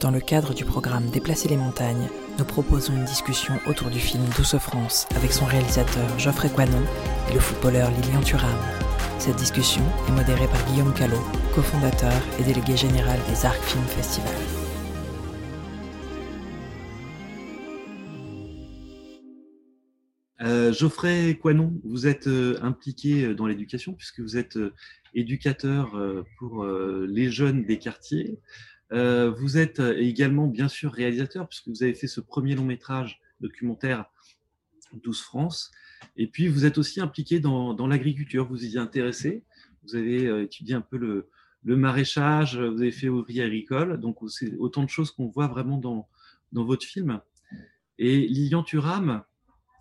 Dans le cadre du programme Déplacer les montagnes, nous proposons une discussion autour du film Douce France avec son réalisateur Geoffrey Coinon et le footballeur Lilian Thuram. Cette discussion est modérée par Guillaume Callot, cofondateur et délégué général des Arcs Film Festival. Euh, Geoffrey Coinon, vous êtes euh, impliqué dans l'éducation puisque vous êtes euh, éducateur euh, pour euh, les jeunes des quartiers. Euh, vous êtes également bien sûr réalisateur puisque vous avez fait ce premier long métrage documentaire 12 France. Et puis vous êtes aussi impliqué dans, l'agriculture, vous y êtes intéressé. Vous avez étudié un peu le, maraîchage, vous avez fait ouvrier agricole. Donc c'est autant de choses qu'on voit vraiment dans, dans votre film. Et Lilian Thuram,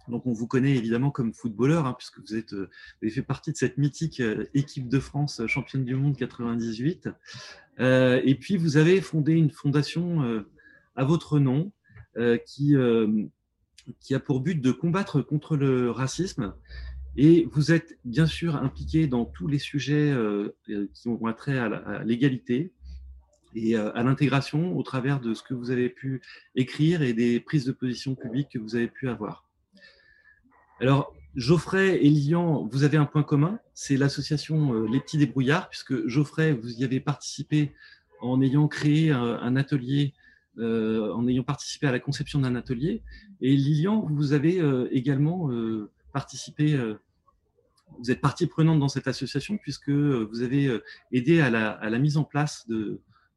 donc on vous connaît évidemment comme footballeur, hein, puisque vous, êtes, vous avez fait partie de cette mythique équipe de France championne du monde 98. Euh, et puis vous avez fondé une fondation euh, à votre nom euh, qui, qui a pour but de combattre contre le racisme. Et vous êtes bien sûr impliqué dans tous les sujets qui ont trait à l'égalité et à l'intégration au travers de ce que vous avez pu écrire et des prises de position publiques que vous avez pu avoir. Alors, Geoffrey et Lilian, vous avez un point commun, c'est l'association Les Petits Débrouillards, puisque Geoffrey, vous y avez participé en ayant créé un, atelier, euh, en ayant participé à la conception d'un atelier. Et Lilian, vous avez euh, également euh, participé, euh, vous êtes partie prenante dans cette association, puisque vous avez aidé à la, mise en place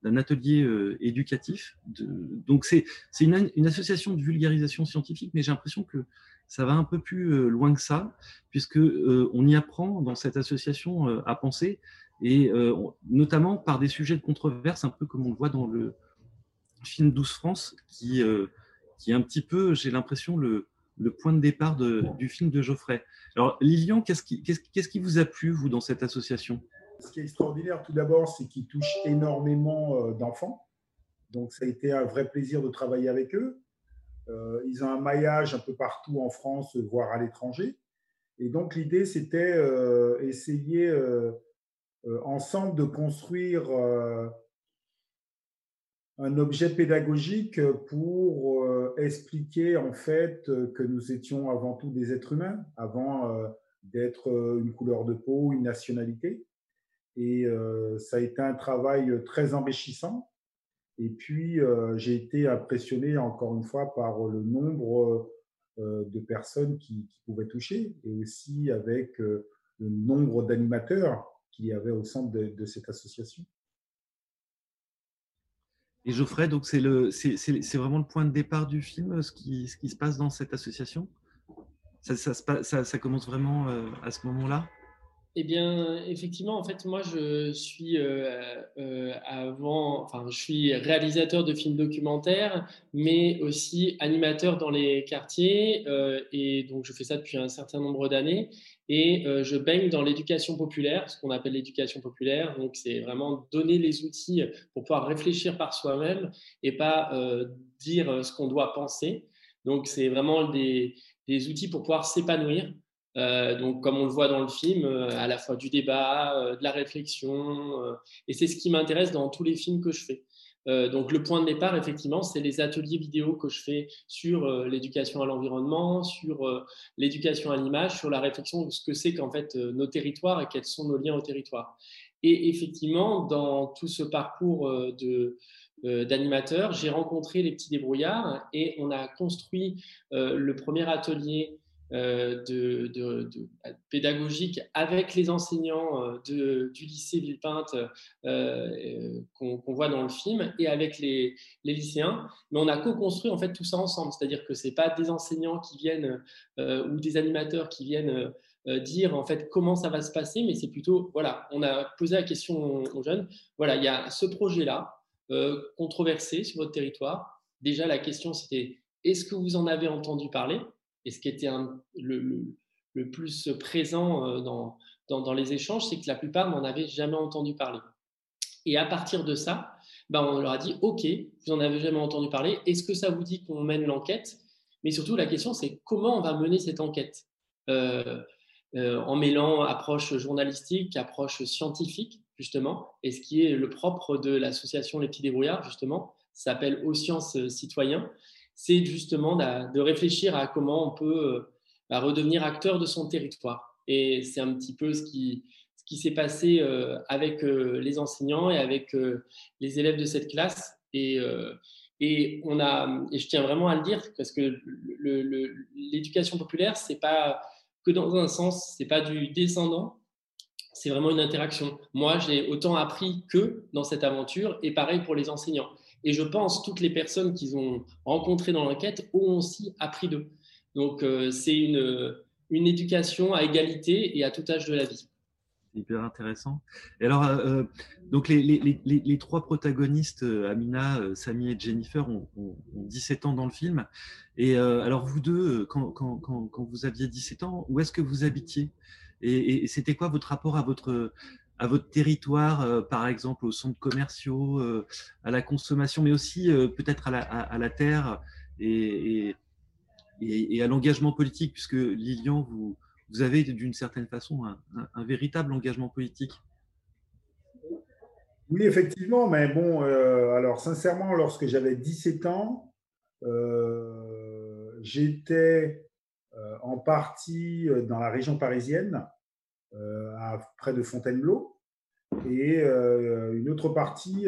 d'un atelier éducatif. Donc, c'est, une association de vulgarisation scientifique, mais j'ai l'impression que ça va un peu plus loin que ça, puisque euh, on y apprend dans cette association euh, à penser, et euh, notamment par des sujets de controverse, un peu comme on le voit dans le film 12 France, qui, est un petit peu, j'ai l'impression, le, point de départ du film de Geoffrey. Alors, Lilian, qu'est-ce qui vous a plu, vous, dans cette association? Ce qui est extraordinaire, tout d'abord, c'est qu'il touche énormément d'enfants. Donc, ça a été un vrai plaisir de travailler avec eux. Euh, ils ont un maillage un peu partout en France, voire à l'étranger. Et donc l'idée, c'était euh, essayer euh, ensemble de construire un objet pédagogique pour expliquer en fait que nous étions avant tout des êtres humains, avant d'être une couleur de peau, une nationalité. Et ça a été un travail très enrichissant et puis, euh, j'ai été impressionné encore une fois par le nombre euh, de personnes qui, pouvaient toucher et aussi avec euh, le nombre d'animateurs qu'il y avait au centre de, cette association. Et Geoffrey, donc c'est vraiment le point de départ du film, ce qui, ce qui se passe dans cette association? Ça, ça, ça, ça commence vraiment à ce moment-là? Eh bien, effectivement, en fait, moi, je suis euh, euh, avant, enfin, je suis réalisateur de films documentaires, mais aussi animateur dans les quartiers, euh, et donc je fais ça depuis un certain nombre d'années. Et je baigne dans l'éducation populaire, ce qu'on appelle l'éducation populaire. Donc, c'est vraiment donner les outils pour pouvoir réfléchir par soi-même et pas dire ce qu'on doit penser. Donc, c'est vraiment des outils pour pouvoir s'épanouir. Euh, donc, comme on le voit dans le film, euh, à la fois du débat, euh, de la réflexion, et c'est ce qui m'intéresse dans tous les films que je fais. Donc, le point de départ, effectivement, c'est les ateliers vidéo que je fais sur l'éducation à l'environnement, sur l'éducation à l'image, sur la réflexion de ce que c'est qu'en fait nos territoires et quels sont nos liens au territoire. Et effectivement, dans tout ce parcours de d'animateur, j'ai rencontré les petits débrouillards et on a construit le premier atelier de, de, pédagogique avec les enseignants euh, du lycée Villepinte euh, qu'on qu voit dans le film et avec les, lycéens. Mais on a co-construit en fait tout ça ensemble, c'est-à-dire que c'est pas des enseignants qui viennent ou des animateurs qui viennent dire en fait comment ça va se passer, mais c'est plutôt voilà, on a posé la question aux, aux jeunes. Voilà, il y a ce projet-là controversé sur votre territoire. Déjà la question c'était est-ce que vous en avez entendu parler? Et ce qui était le, plus présent euh, dans les échanges, c'est que la plupart n'en avaient jamais entendu parler. Et à partir de ça, ben on leur a dit, OK, vous n'en avez jamais entendu parler, est-ce que ça vous dit qu'on mène l'enquête? Mais surtout, la question, c'est comment on va mener cette enquête? Euh, euh, en mêlant approche journalistique, approche scientifique, justement, et ce qui est le propre de l'association Les Petits Débrouillards, justement, s'appelle Aux sciences citoyens. C'est justement de réfléchir à comment on peut bah, redevenir acteur de son territoire. Et c'est un petit peu ce qui, ce s'est passé avec les enseignants et avec les élèves de cette classe. Et, on a, et je tiens vraiment à le dire, parce que l'éducation populaire, c'est pas que dans un sens, c'est pas du descendant, c'est vraiment une interaction. Moi, j'ai autant appris qu'eux dans cette aventure, et pareil pour les enseignants. Et je pense toutes les personnes qu'ils ont rencontrées dans l'enquête ont aussi appris d'eux. Donc, euh, c'est une, une éducation à égalité et à tout âge de la vie hyper intéressant. Et alors, euh, euh, donc les, les, les, trois protagonistes, Amina, Samy et Jennifer, ont, ont, 17 ans dans le film. Et alors, vous deux, quand, quand, quand, quand, vous aviez 17 ans, où est-ce que vous habitiez? Et, c'était quoi votre rapport à votre, à votre territoire, euh, par exemple aux centres commerciaux, euh, à la consommation, mais aussi euh, peut-être à la, terre et, à l'engagement politique, puisque Lilian, vous, avez d'une certaine façon un, véritable engagement politique. Oui, effectivement, mais bon, alors sincèrement, lorsque j'avais 17 ans, j'étais en partie dans la région parisienne, à près de Fontainebleau, et une autre partie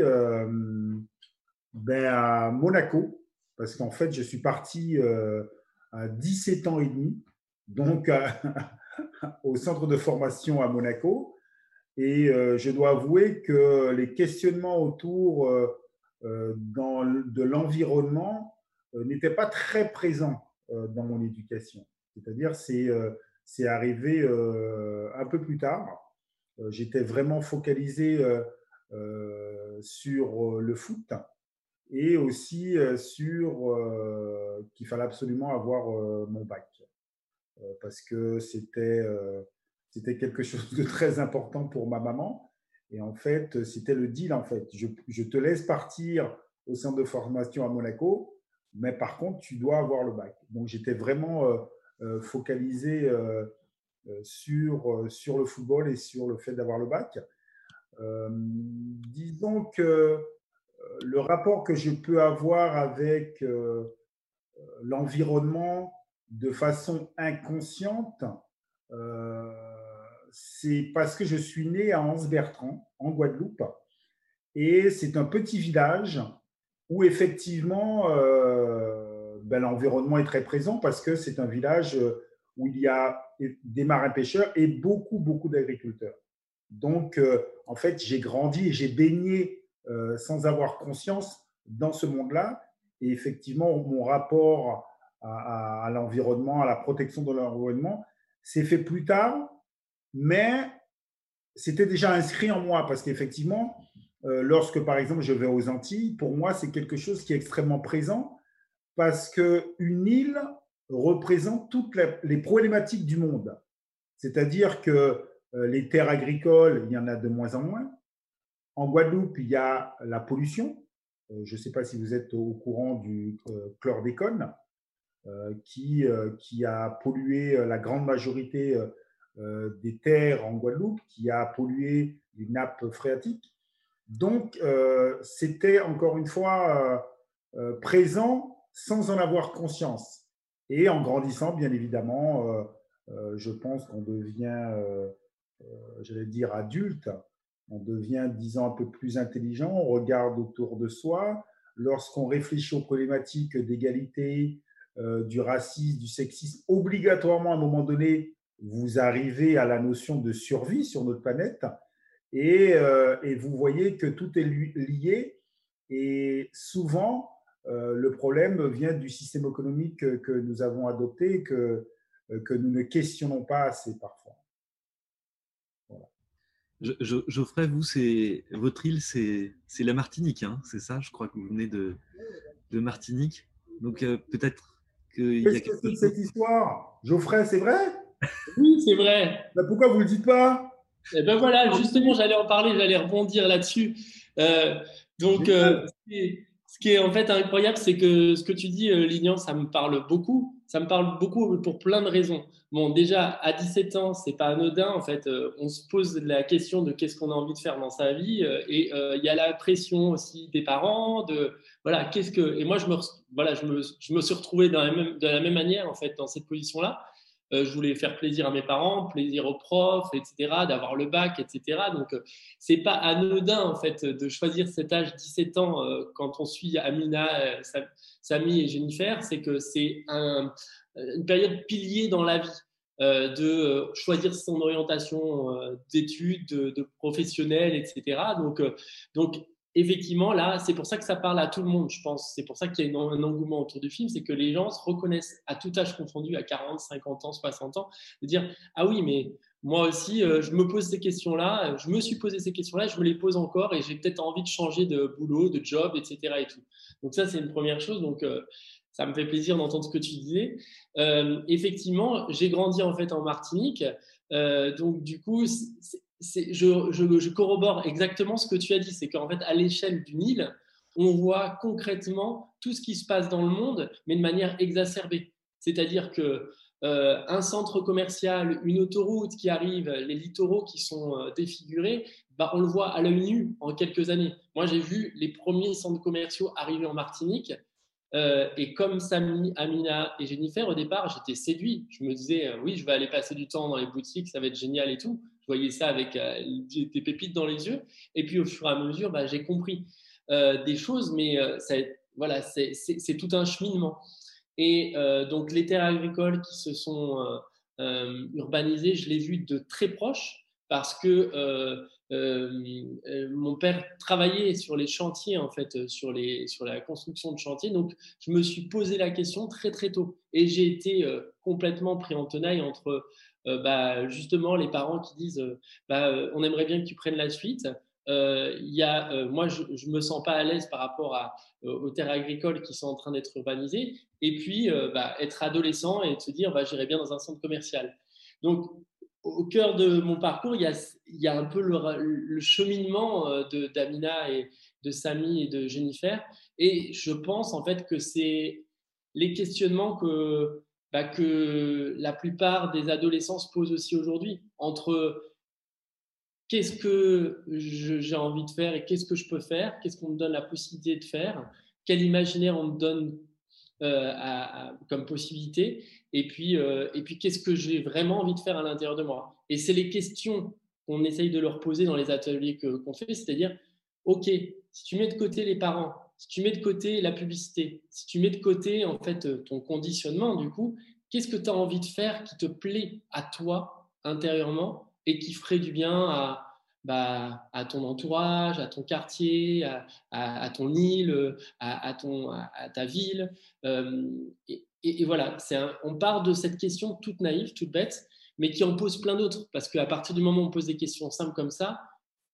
ben, à Monaco, parce qu'en fait, je suis parti à 17 ans et demi, donc au centre de formation à Monaco. Et je dois avouer que les questionnements autour de l'environnement n'étaient pas très présents dans mon éducation. C'est-à-dire, c'est c'est arrivé un peu plus tard. J'étais vraiment focalisé sur le foot et aussi sur qu'il fallait absolument avoir mon bac parce que c'était c'était quelque chose de très important pour ma maman. Et en fait, c'était le deal. En fait, je, je, te laisse partir au centre de formation à Monaco, mais par contre, tu dois avoir le bac. Donc, j'étais vraiment euh, focalisé euh, euh, sur, sur le football et sur le fait d'avoir le bac. disons que le rapport que je peux avoir avec l'environnement de façon inconsciente, c'est parce que je suis né à Anse-Bertrand, en Guadeloupe, et c'est un petit village où effectivement ben, l'environnement est très présent parce que c'est un village euh, où il y a des marins-pêcheurs et beaucoup, beaucoup d'agriculteurs. Donc, euh, en fait, j'ai grandi et j'ai baigné euh, sans avoir conscience dans ce monde-là. Et effectivement, mon rapport à, l'environnement, à la protection de l'environnement, s'est fait plus tard, mais c'était déjà inscrit en moi parce qu'effectivement, lorsque par exemple je vais aux Antilles, pour moi, c'est quelque chose qui est extrêmement présent parce qu'une île représente toutes les problématiques du monde. C'est-à-dire que euh, les terres agricoles, il y en a de moins en moins. En Guadeloupe, il y a la pollution. Euh, je ne sais pas si vous êtes au courant du euh, chlordécone, qui, qui a pollué la grande majorité des terres en Guadeloupe, qui a pollué les nappes phréatiques. Donc, c'était encore une fois présent sans en avoir conscience. Et en grandissant, bien évidemment, euh, euh, je pense qu'on devient, euh, j'allais dire, adulte, on devient, disons, un peu plus intelligent, on regarde autour de soi. Lorsqu'on réfléchit aux problématiques d'égalité, du racisme, du sexisme, obligatoirement, à un moment donné, vous arrivez à la notion de survie sur notre planète et, vous voyez que tout est lié. Et souvent, le problème vient du système économique que, nous avons adopté, que, euh, que nous ne questionnons pas assez parfois. Geoffrey, vous, c'est votre île, c'est la Martinique, hein, c'est ça Je crois que vous venez de, de Martinique. Donc euh, peut-être qu'il y a quelque chose. cette histoire? Geoffrey, c'est vrai? Oui, c'est vrai. pourquoi vous ne le dites pas? Eh ben voilà, justement, j'allais en parler, j'allais rebondir là-dessus. donc, ce qui est en fait incroyable, c'est que ce que tu dis, euh, Lignan, ça me parle beaucoup. Ça me parle beaucoup pour plein de raisons. Bon, déjà, à 17 ans, c'est pas anodin. En fait, euh, on se pose la question de qu'est-ce qu'on a envie de faire dans sa vie. Euh, et il y a la pression aussi des parents. Voilà, qu'est-ce que. Et moi, je me, voilà, je me, suis retrouvé dans de la même manière, en fait, dans cette position-là. Euh, je voulais faire plaisir à mes parents, plaisir aux profs, etc., d'avoir le bac, etc. Donc, euh, c'est pas anodin, en fait, de choisir cet âge 17 ans euh, quand on suit Amina, Samy et Jennifer. C'est que c'est un, une période pilier dans la vie. de choisir son orientation d'études, de, de, professionnel, etc. Donc, donc effectivement, là, c'est pour ça que ça parle à tout le monde, je pense. C'est pour ça qu'il y a un engouement autour du film, c'est que les gens se reconnaissent à tout âge confondu, à 40, 50 ans, 60 ans, de dire Ah oui, mais moi aussi, euh, je me pose ces questions-là, je me suis posé ces questions-là, je me les pose encore et j'ai peut-être envie de changer de boulot, de job, etc. Et tout. Donc, ça, c'est une première chose. Donc, euh, ça me fait plaisir d'entendre ce que tu disais. Euh, effectivement, j'ai grandi en fait en Martinique. donc, du coup, je, corrobore exactement ce que tu as dit, c'est qu'en fait, à l'échelle d'une île, on voit concrètement tout ce qui se passe dans le monde, mais de manière exacerbée. C'est-à-dire que euh, un centre commercial, une autoroute qui arrive, les littoraux qui sont euh, défigurés, bah, on le voit à l'œil nu en quelques années. Moi, j'ai vu les premiers centres commerciaux arriver en Martinique. Euh, et comme Samy, Amina et Jennifer, au départ, j'étais séduit. Je me disais, oui, je vais aller passer du temps dans les boutiques, ça va être génial et tout je voyais ça avec euh, des pépites dans les yeux. Et puis au fur et à mesure, bah, j'ai compris euh, des choses, mais euh, voilà, c'est tout un cheminement. Et donc les terres agricoles qui se sont urbanisées, je l'ai vu de très proche parce que mon père travaillait sur les chantiers, en fait, sur, les, sur la construction de chantiers. Donc, je me suis posé la question très, très tôt. Et j'ai été complètement pris en tenaille entre euh, bah, justement les parents qui disent euh, bah, euh, on aimerait bien que tu prennes la suite. il y a, moi, je ne me sens pas à l'aise par rapport aux terres agricoles qui sont en train d'être urbanisées. Et puis, bah, être adolescent et se dire bah, j'irai bien dans un centre commercial. Donc, au cœur de mon parcours, il y a, un peu le, cheminement d'Amina et de Samy et de Jennifer. Et je pense en fait que c'est les questionnements que, bah, que la plupart des adolescents se posent aussi aujourd'hui entre qu'est-ce que j'ai envie de faire et qu'est-ce que je peux faire, qu'est-ce qu'on me donne la possibilité de faire, quel imaginaire on me donne euh, comme possibilité, et puis, euh, et puis qu'est-ce que j'ai vraiment envie de faire à l'intérieur de moi? Et c'est les questions qu'on essaye de leur poser dans les ateliers qu'on fait, c'est-à-dire, OK, si tu mets de côté les parents, si tu mets de côté la publicité, si tu mets de côté en fait euh, ton conditionnement, du coup, qu'est-ce que tu as envie de faire qui te plaît à toi intérieurement et qui ferait du bien à, bah, à ton entourage, à ton quartier, à, ton île, à, à, ta ville. Euh, et, voilà, on part de cette question toute naïve, toute bête, mais qui en pose plein d'autres. Parce qu'à partir du moment où on pose des questions simples comme ça,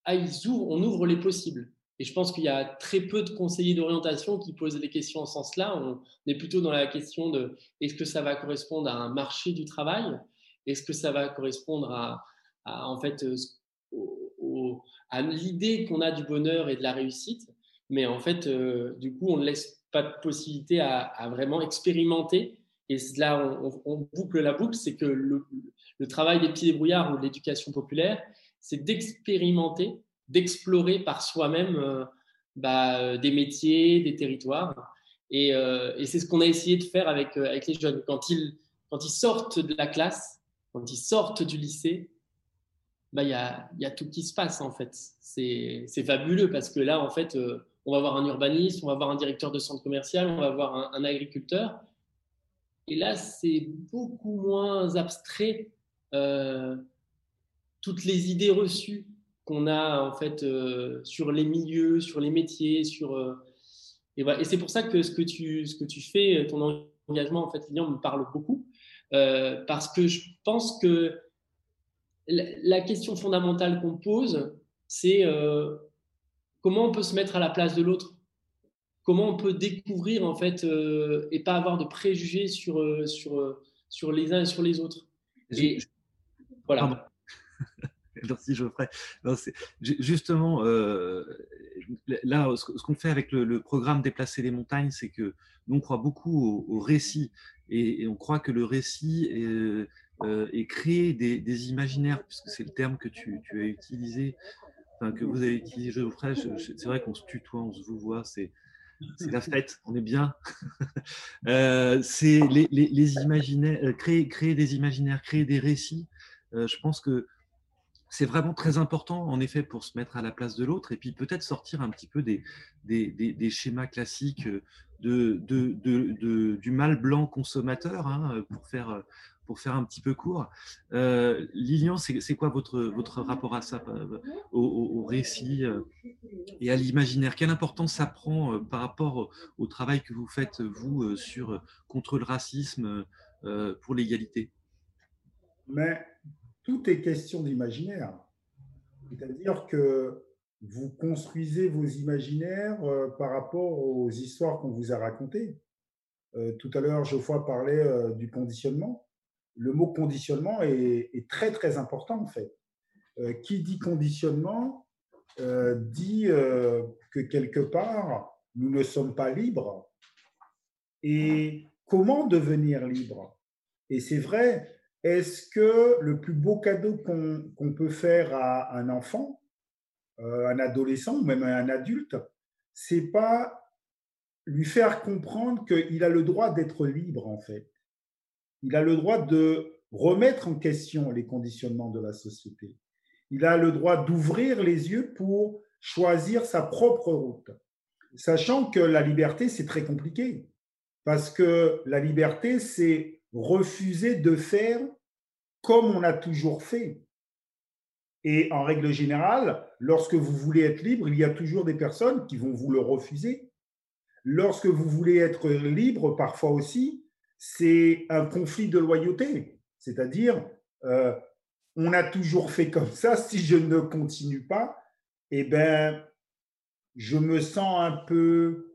ah, on ouvre les possibles. Et je pense qu'il y a très peu de conseillers d'orientation qui posent des questions en ce sens-là. On est plutôt dans la question de est-ce que ça va correspondre à un marché du travail? Est-ce que ça va correspondre à, en fait, euh, à l'idée qu'on a du bonheur et de la réussite Mais en fait, euh, du coup, on ne laisse pas de possibilité à, vraiment expérimenter. Et là, on, boucle la boucle, c'est que le, travail des petits débrouillards ou de l'éducation populaire, c'est d'expérimenter d'explorer par soi-même euh, bah, euh, des métiers, des territoires. Et, c'est ce qu'on a essayé de faire avec, les jeunes. Quand ils sortent de la classe, quand ils sortent du lycée, bah, y, a, y, a, tout qui se passe en fait. C'est fabuleux parce que là, en fait, on va voir un urbaniste, on va voir un directeur de centre commercial, on va voir un, agriculteur. Et là, c'est beaucoup moins abstrait. toutes les idées reçues qu'on a en fait euh, sur les milieux, sur les métiers, sur euh, et, voilà. et c'est pour ça que ce que tu ce que tu fais, ton engagement en fait, Lilian, me parle beaucoup euh, parce que je pense que la, question fondamentale qu'on pose, c'est comment on peut se mettre à la place de l'autre, comment on peut découvrir en fait et pas avoir de préjugés sur sur sur les uns et sur les autres? Et, voilà. Merci Geoffrey. justement, euh, là, ce qu'on fait avec le, programme Déplacer les montagnes, c'est que nous, on croit beaucoup au, récit et, on croit que le récit est, euh, créer des, imaginaires, puisque c'est le terme que tu, as utilisé, que vous avez utilisé Geoffrey. C'est vrai qu'on se tutoie, on se vous voit, c'est la fête, on est bien. Euh, c'est les, imaginaires, euh, créer, créer des imaginaires, créer des récits. Je pense que c'est vraiment très important, en effet, pour se mettre à la place de l'autre et puis peut-être sortir un petit peu des, des, schémas classiques de, de, du mal blanc consommateur hein, pour faire pour faire un petit peu court. Euh, Lilian, c'est quoi votre, votre rapport à ça, euh, au, récit euh, et à l'imaginaire? Quelle importance ça prend par rapport au, travail que vous faites, vous, sur, contre le racisme, pour l'égalité? Mais tout est question d'imaginaire. C'est-à-dire que vous construisez vos imaginaires par rapport aux histoires qu'on vous a racontées. tout à l'heure, Geoffroy parlait du conditionnement le mot conditionnement est, très très important en fait. Euh, qui dit conditionnement euh, dit euh, que quelque part nous ne sommes pas libres. Et comment devenir libre? Et c'est vrai, est-ce que le plus beau cadeau qu'on peut faire à un enfant, un adolescent ou même à un adulte, c'est pas lui faire comprendre qu'il a le droit d'être libre en fait il a le droit de remettre en question les conditionnements de la société. Il a le droit d'ouvrir les yeux pour choisir sa propre route, sachant que la liberté, c'est très compliqué, parce que la liberté, c'est refuser de faire comme on a toujours fait. Et en règle générale, lorsque vous voulez être libre, il y a toujours des personnes qui vont vous le refuser. Lorsque vous voulez être libre, parfois aussi, c'est un conflit de loyauté. C'est-à-dire, euh, on a toujours fait comme ça, si je ne continue pas, eh ben, je me sens un peu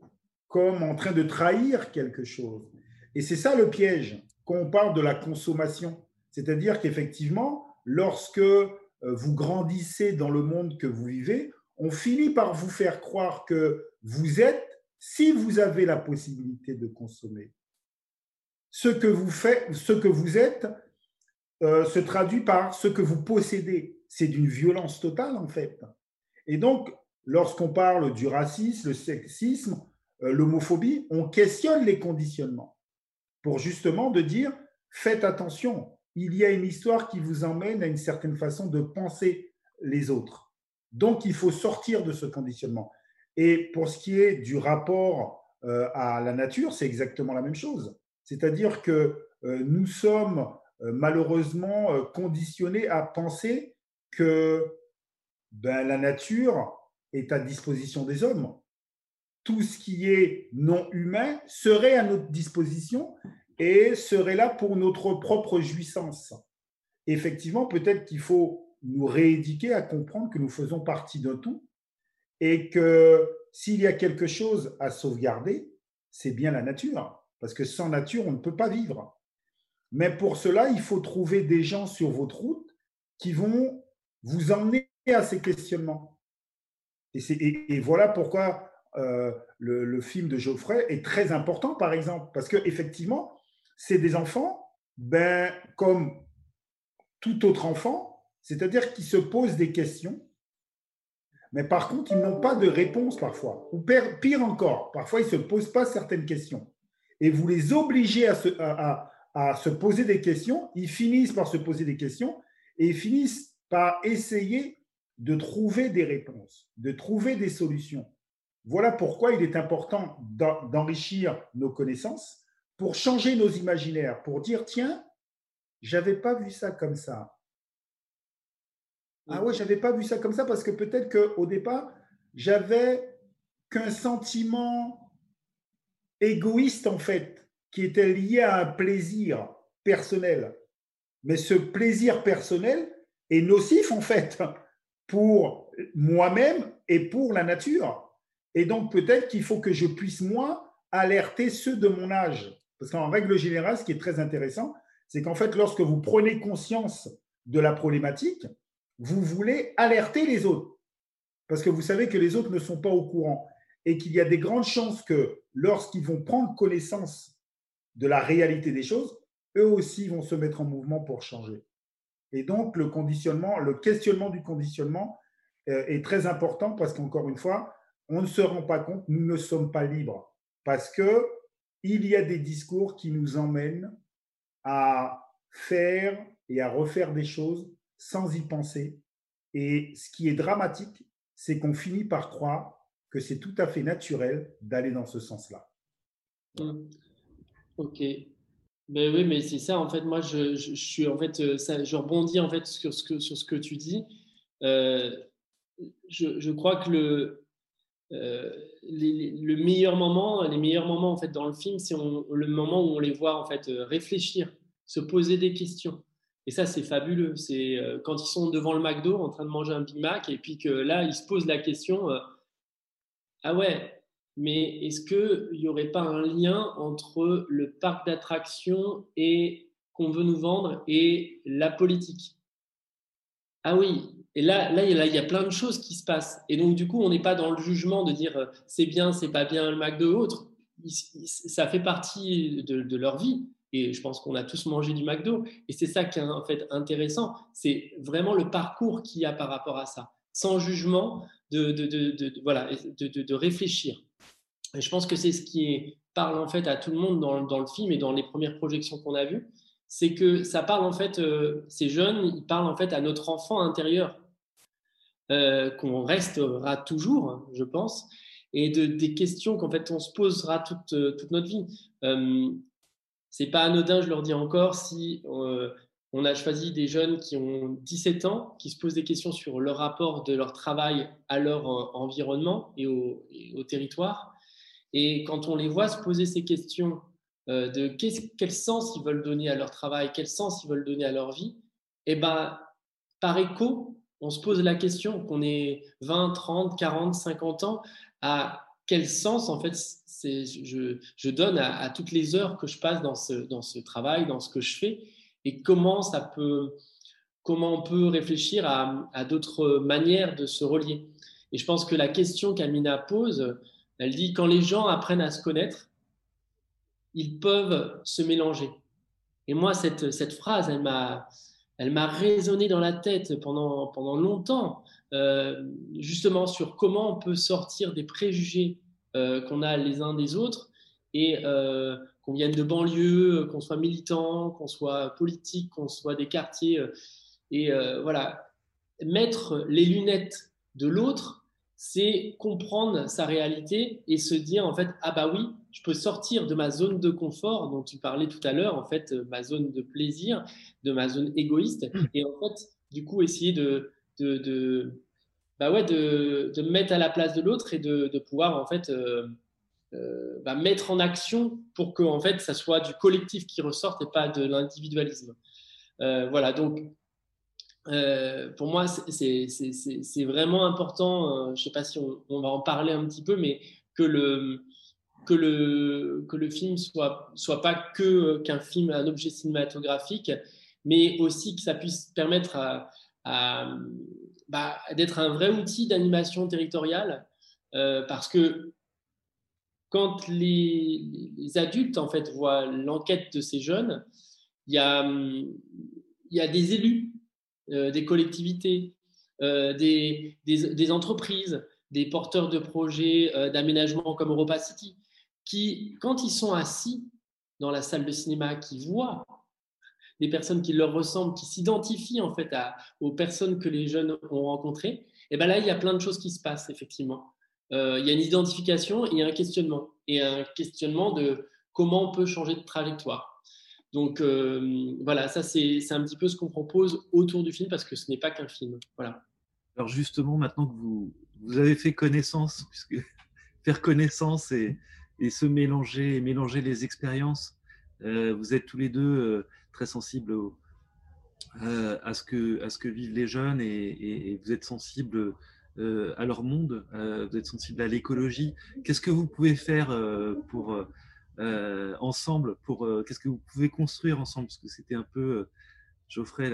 comme en train de trahir quelque chose. Et c'est ça le piège quand on parle de la consommation. C'est-à-dire qu'effectivement, lorsque euh, vous grandissez dans le monde que vous vivez, on finit par vous faire croire que vous êtes, si vous avez la possibilité de consommer, ce que vous faites, ce que vous êtes, euh, se traduit par ce que vous possédez. C'est d'une violence totale, en fait. Et donc, lorsqu'on parle du racisme, le sexisme, euh, l'homophobie, on questionne les conditionnements pour justement de dire, faites attention, il y a une histoire qui vous emmène à une certaine façon de penser les autres. Donc, il faut sortir de ce conditionnement. Et pour ce qui est du rapport euh, à la nature, c'est exactement la même chose. C'est-à-dire que euh, nous sommes euh, malheureusement euh, conditionnés à penser que ben, la nature est à disposition des hommes. Tout ce qui est non humain serait à notre disposition et serait là pour notre propre jouissance. Effectivement, peut-être qu'il faut nous rééduquer à comprendre que nous faisons partie d'un tout et que s'il y a quelque chose à sauvegarder, c'est bien la nature parce que sans nature, on ne peut pas vivre. Mais pour cela, il faut trouver des gens sur votre route qui vont vous emmener à ces questionnements. Et, voilà pourquoi euh, le, film de Geoffrey est très important, par exemple, parce qu'effectivement, c'est des enfants, ben, comme tout autre enfant, c'est-à-dire qui se posent des questions, mais par contre, ils n'ont pas de réponse parfois. Ou pire encore, parfois, ils ne se posent pas certaines questions et vous les obligez à se, poser des questions, ils finissent par se poser des questions et ils finissent par essayer de trouver des réponses, de trouver des solutions. Voilà pourquoi il est important d'enrichir nos connaissances pour changer nos imaginaires, pour dire tiens, j'avais pas vu ça comme ça. Ah ouais, j'avais pas vu ça comme ça parce que peut-être qu'au départ, j'avais qu'un sentiment égoïste en fait, qui était lié à un plaisir personnel. Mais ce plaisir personnel est nocif en fait pour moi-même et pour la nature. Et donc peut-être qu'il faut que je puisse moi alerter ceux de mon âge. Parce qu'en règle générale, ce qui est très intéressant, c'est qu'en fait, lorsque vous prenez conscience de la problématique, vous voulez alerter les autres. Parce que vous savez que les autres ne sont pas au courant et qu'il y a des grandes chances que lorsqu'ils vont prendre connaissance de la réalité des choses, eux aussi vont se mettre en mouvement pour changer. Et donc, le conditionnement, le questionnement du conditionnement euh, est très important parce qu'encore une fois, on ne se rend pas compte, nous ne sommes pas libres parce que il y a des discours qui nous emmènent à faire et à refaire des choses sans y penser. Et ce qui est dramatique, c'est qu'on finit par croire que c'est tout à fait naturel d'aller dans ce sens-là. Mmh. Ok. Ben oui, mais c'est ça, en fait, moi, je, suis, en fait, euh, ça, je rebondis, en fait, sur ce que, sur ce que tu dis. Euh, je, crois que le, euh, le meilleur moment, les meilleurs moments, en fait, dans le film, c'est le moment où on les voit, en fait, réfléchir, se poser des questions. Et ça, c'est fabuleux. C'est quand ils sont devant le McDo en train de manger un Big Mac et puis que là, ils se posent la question Ah ouais, mais est-ce qu'il n'y aurait pas un lien entre le parc d'attractions qu'on veut nous vendre et la politique? Ah oui, et là, là, il y a plein de choses qui se passent. Et donc, du coup, on n'est pas dans le jugement de dire euh, c'est bien, c'est pas bien le McDo ou autre. Ça fait partie de, leur vie. Et je pense qu'on a tous mangé du McDo. Et c'est ça qui est en fait intéressant. C'est vraiment le parcours qu'il y a par rapport à ça. Sans jugement, de, voilà, de, réfléchir. Et je pense que c'est ce qui parle en fait à tout le monde dans, le film et dans les premières projections qu'on a vues, c'est que ça parle en fait, euh, ces jeunes, ils parlent en fait à notre enfant intérieur, euh, qu'on restera toujours, je pense, et de, des questions qu'en fait on se posera toute, euh, toute notre vie. c'est pas anodin, je leur dis encore, si on a choisi des jeunes qui ont 17 ans, qui se posent des questions sur le rapport de leur travail à leur environnement et au, et territoire. Et quand on les voit se poser ces questions euh, de quel sens ils veulent donner à leur travail, quel sens ils veulent donner à leur vie, eh ben, par écho, on se pose la question qu'on ait 20, 30, 40, 50 ans, à quel sens en fait je, je, donne à, toutes les heures que je passe dans ce travail, dans ce que je fais, et comment ça peut, comment on peut réfléchir à, d'autres manières de se relier. Et je pense que la question qu'Amina pose, elle dit quand les gens apprennent à se connaître, ils peuvent se mélanger. Et moi, cette, cette phrase, elle m'a, elle m'a résonné dans la tête pendant, pendant longtemps, euh, justement sur comment on peut sortir des préjugés euh, qu'on a les uns des autres et euh, qu'on vienne de banlieue, qu'on soit militant, qu'on soit politique, qu'on soit des quartiers. et voilà, mettre les lunettes de l'autre c'est comprendre sa réalité et se dire en fait ah bah oui je peux sortir de ma zone de confort dont tu parlais tout à l'heure en fait ma zone de plaisir de ma zone égoïste mmh. et en fait du coup essayer de de, bah ouais de, de, me mettre à la place de l'autre et de, de, pouvoir en fait euh, euh, bah mettre en action pour que en fait ça soit du collectif qui ressorte et pas de l'individualisme euh, voilà donc euh, pour moi, c'est vraiment important. Je ne sais pas si on, va en parler un petit peu, mais que le, que le, que le film soit, soit pas que qu'un film, un objet cinématographique, mais aussi que ça puisse permettre à, bah, d'être un vrai outil d'animation territoriale, parce que quand les, adultes en fait voient l'enquête de ces jeunes, il y a, a des élus euh, des collectivités, euh, des, entreprises, des porteurs de projets euh, d'aménagement comme Europa City, qui, quand ils sont assis dans la salle de cinéma, qui voient des personnes qui leur ressemblent, qui s'identifient en fait aux personnes que les jeunes ont rencontrées, et ben là, il y a plein de choses qui se passent, effectivement. Il y a une identification et un questionnement. Et un questionnement de comment on peut changer de trajectoire. Donc euh, voilà, ça c'est un petit peu ce qu'on propose autour du film parce que ce n'est pas qu'un film. Voilà. Alors justement, maintenant que vous, vous avez fait connaissance, puisque faire connaissance et, se mélanger, et mélanger les expériences, euh, vous êtes tous les deux euh, très sensibles à, ce que, vivent les jeunes et vous êtes sensibles à leur monde, vous êtes sensibles à l'écologie. Qu'est-ce que vous pouvez faire pour euh, ensemble pour euh, qu'est-ce que vous pouvez construire ensemble? Parce que c'était un peu Geoffrey,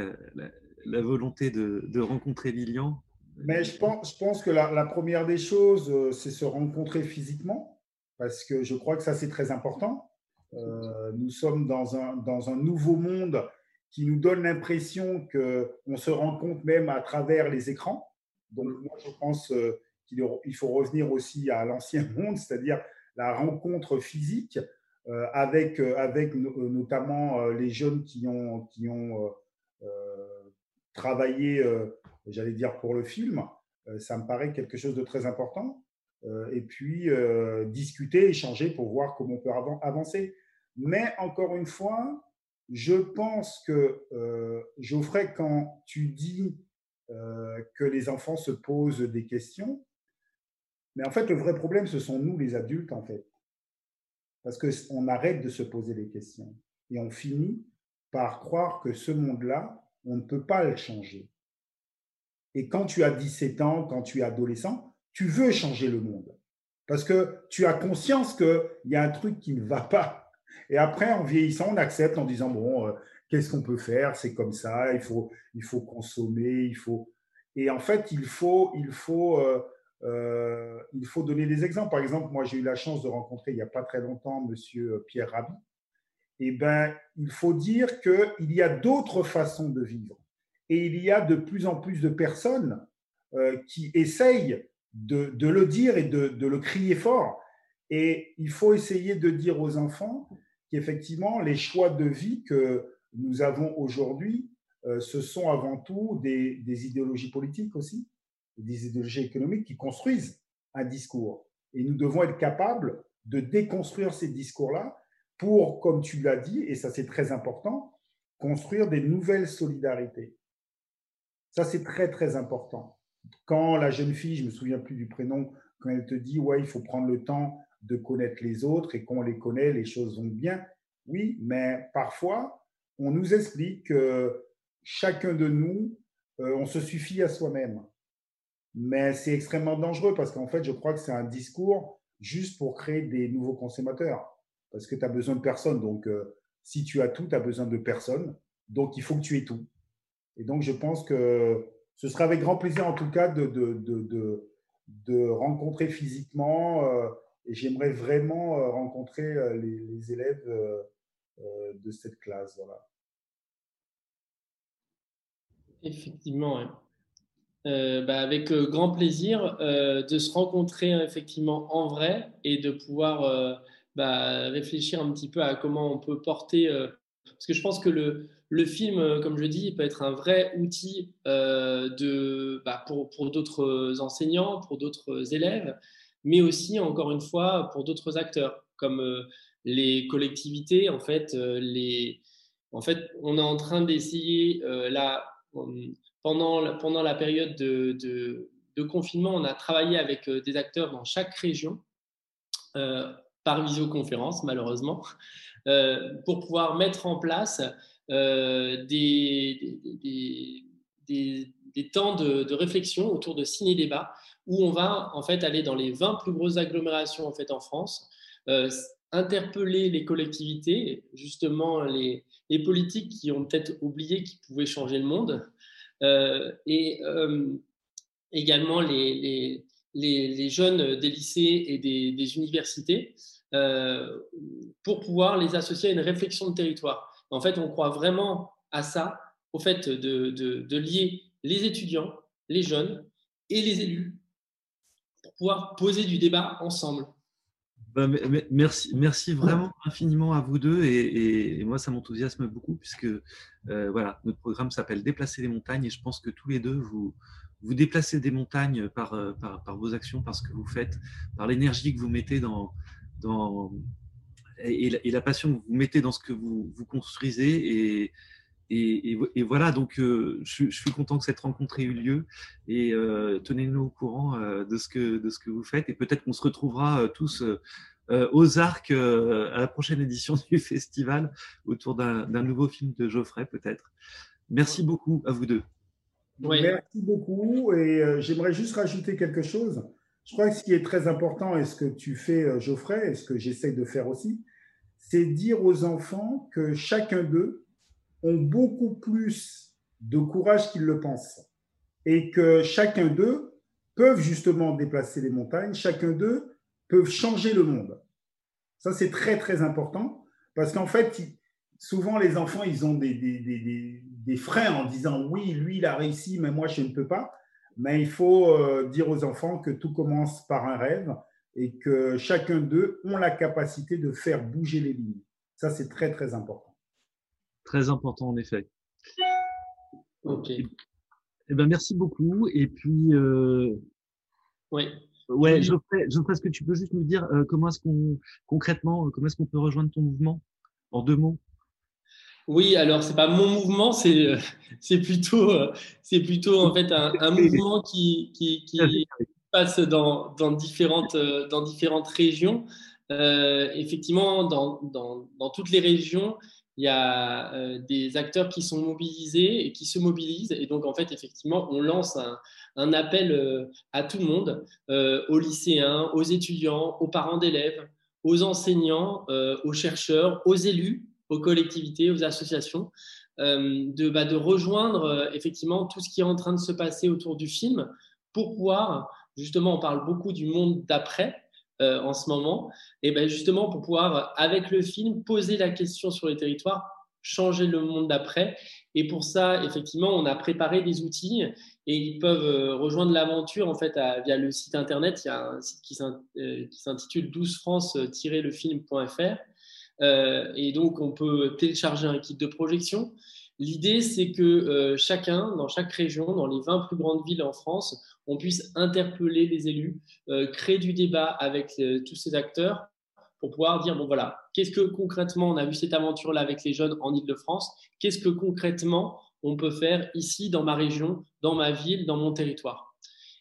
la, volonté de, rencontrer Lilian Mais je pense, je pense que la, première des choses, euh, c'est se rencontrer physiquement, parce que je crois que ça, c'est très important. Euh, nous sommes dans un, dans un nouveau monde qui nous donne l'impression qu'on se rencontre même à travers les écrans. Donc, moi, je pense euh, qu'il faut revenir aussi à l'ancien monde, c'est-à-dire la rencontre physique euh, avec, euh, avec notamment les jeunes qui ont, qui ont travaillé, j'allais dire, pour le film. ça me paraît quelque chose de très important. et puis, discuter, échanger pour voir comment on peut avancer. Mais encore une fois, je pense que, Geoffrey, quand tu dis que les enfants se posent des questions, mais en fait, le vrai problème, ce sont nous, les adultes, en fait. Parce qu'on arrête de se poser des questions et on finit par croire que ce monde-là, on ne peut pas le changer. Et quand tu as 17 ans, quand tu es adolescent, tu veux changer le monde. Parce que tu as conscience qu'il y a un truc qui ne va pas. Et après, en vieillissant, on accepte en disant, bon, euh, qu'est-ce qu'on peut faire? C'est comme ça, il faut, il faut consommer, il faut... Et en fait, il faut, il faut euh, euh, il faut donner des exemples. Par exemple, moi, j'ai eu la chance de rencontrer il n'y a pas très longtemps Monsieur Pierre Rabhi. Eh ben, il faut dire qu'il y a d'autres façons de vivre. Et il y a de plus en plus de personnes euh, qui essayent de, le dire et de, le crier fort. Et il faut essayer de dire aux enfants qu'effectivement, les choix de vie que nous avons aujourd'hui, euh, ce sont avant tout des idéologies politiques aussi des idéologies économiques qui construisent un discours. Et nous devons être capables de déconstruire ces discours-là pour, comme tu l'as dit, et ça c'est très important, construire des nouvelles solidarités. Ça c'est très très important. Quand la jeune fille, je me souviens plus du prénom, quand elle te dit ouais il faut prendre le temps de connaître les autres et qu'on les connaît, les choses vont bien. Oui, mais parfois on nous explique que chacun de nous, euh, on se suffit à soi-même. Mais c'est extrêmement dangereux parce qu'en fait, je crois que c'est un discours juste pour créer des nouveaux consommateurs. Parce que tu as besoin de personnes. Donc, euh, si tu as tout, tu as besoin de personnes. Donc, il faut que tu aies tout. Et donc, je pense que ce sera avec grand plaisir, en tout cas, de, rencontrer physiquement. Euh, et j'aimerais vraiment rencontrer les, élèves de cette classe. Effectivement. Euh, bah, avec euh, grand plaisir euh, de se rencontrer effectivement en vrai et de pouvoir bah, réfléchir un petit peu à comment on peut porter. parce que je pense que le, le film, comme je dis, peut être un vrai outil de, bah, pour, pour d'autres enseignants, pour d'autres élèves, mais aussi, encore une fois, pour d'autres acteurs, comme les collectivités. En fait, les, en fait, on est en train d'essayer là pendant, la, pendant la période de, confinement, on a travaillé avec euh, des acteurs dans chaque région, euh, par visioconférence malheureusement, euh, pour pouvoir mettre en place des, des, temps de, de, réflexion autour de ciné-débat, où on va en fait aller dans les 20 plus grosses agglomérations en, fait, en France, interpeller les collectivités, justement les, politiques qui ont peut-être oublié qu'ils pouvaient changer le monde, euh, et euh, également les, jeunes des lycées et des, universités euh, pour pouvoir les associer à une réflexion de territoire. En fait, on croit vraiment à ça, au fait de, de lier les étudiants, les jeunes et les élus pour pouvoir poser du débat ensemble. Bah, merci, merci vraiment infiniment à vous deux et, moi ça m'enthousiasme beaucoup puisque euh, voilà notre programme s'appelle Déplacer les montagnes et je pense que tous les deux vous vous déplacez des montagnes par, euh, par, par vos actions, par ce que vous faites, par l'énergie que vous mettez dans, dans et, la, et, la, passion que vous mettez dans ce que vous, vous construisez et, et, voilà, donc euh, je, suis content que cette rencontre ait eu lieu et euh, tenez-nous au courant euh, de, ce que, de ce que vous faites et peut-être qu'on se retrouvera tous aux arcs à la prochaine édition du festival autour d'un nouveau film de Geoffrey peut-être. Merci beaucoup à vous deux. Merci beaucoup et j'aimerais juste rajouter quelque chose. Je crois que ce qui est très important et ce que tu fais Geoffrey et ce que j'essaie de faire aussi, c'est dire aux enfants que chacun d'eux ont beaucoup plus de courage qu'ils le pensent et que chacun d'eux peuvent justement déplacer les montagnes, chacun d'eux peuvent changer le monde. Ça, c'est très, très important parce qu'en fait, souvent, les enfants, ils ont des, des, des, freins en disant oui, lui, il a réussi, mais moi, je ne peux pas. Mais il faut euh, dire aux enfants que tout commence par un rêve et que chacun d'eux ont la capacité de faire bouger les lignes. Ça, c'est très, très important. Très important, en effet. Ok. Eh ben, merci beaucoup. Et puis, euh... oui. Ouais, je ferai, je ferai ce que tu peux juste nous dire euh, comment est-ce qu'on concrètement comment est-ce qu'on peut rejoindre ton mouvement en deux mots? Oui, alors c'est pas mon mouvement, c'est euh, c'est plutôt euh, c'est plutôt en fait un, un mouvement qui qui, qui passe dans, dans différentes dans différentes régions. Euh, effectivement, dans, dans, dans toutes les régions, il y a euh, des acteurs qui sont mobilisés et qui se mobilisent. Et donc, en fait, effectivement, on lance un, appel euh, à tout le monde, euh, aux lycéens, aux étudiants, aux parents d'élèves, aux enseignants, aux chercheurs, aux élus, aux collectivités, aux associations, de, bah, de rejoindre effectivement tout ce qui est en train de se passer autour du film pour pouvoir, justement, on parle beaucoup du monde d'après, euh, en ce moment, et ben justement pour pouvoir, avec le film, poser la question sur les territoires, changer le monde d'après. Et pour ça, effectivement, on a préparé des outils et ils peuvent euh, rejoindre l'aventure en fait via le site internet. Il y a un site qui euh, s'intitule 12france-lefilm.fr. et donc, on peut télécharger un kit de projection. L'idée, c'est que chacun, dans chaque région, dans les 20 plus grandes villes en France, on puisse interpeller les élus, euh, créer du débat avec euh, tous ces acteurs pour pouvoir dire, bon voilà, qu'est-ce que concrètement, on a vu cette aventure-là avec les jeunes en Ile-de-France, qu'est-ce que concrètement on peut faire ici, dans ma région, dans ma ville, dans mon territoire?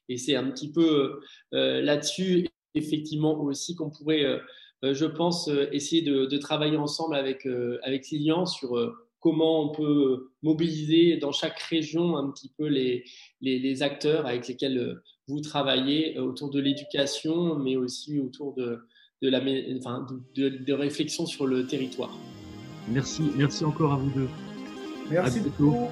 Et c'est un petit peu euh, là-dessus, effectivement, aussi qu'on pourrait, je pense, essayer de, travailler ensemble avec, avec Lilian sur comment on peut mobiliser dans chaque région un petit peu les, les, acteurs avec lesquels euh, vous travaillez euh, autour de l'éducation, mais aussi autour de, de la enfin, de, de, réflexion sur le territoire. Merci, merci encore à vous deux. Merci beaucoup.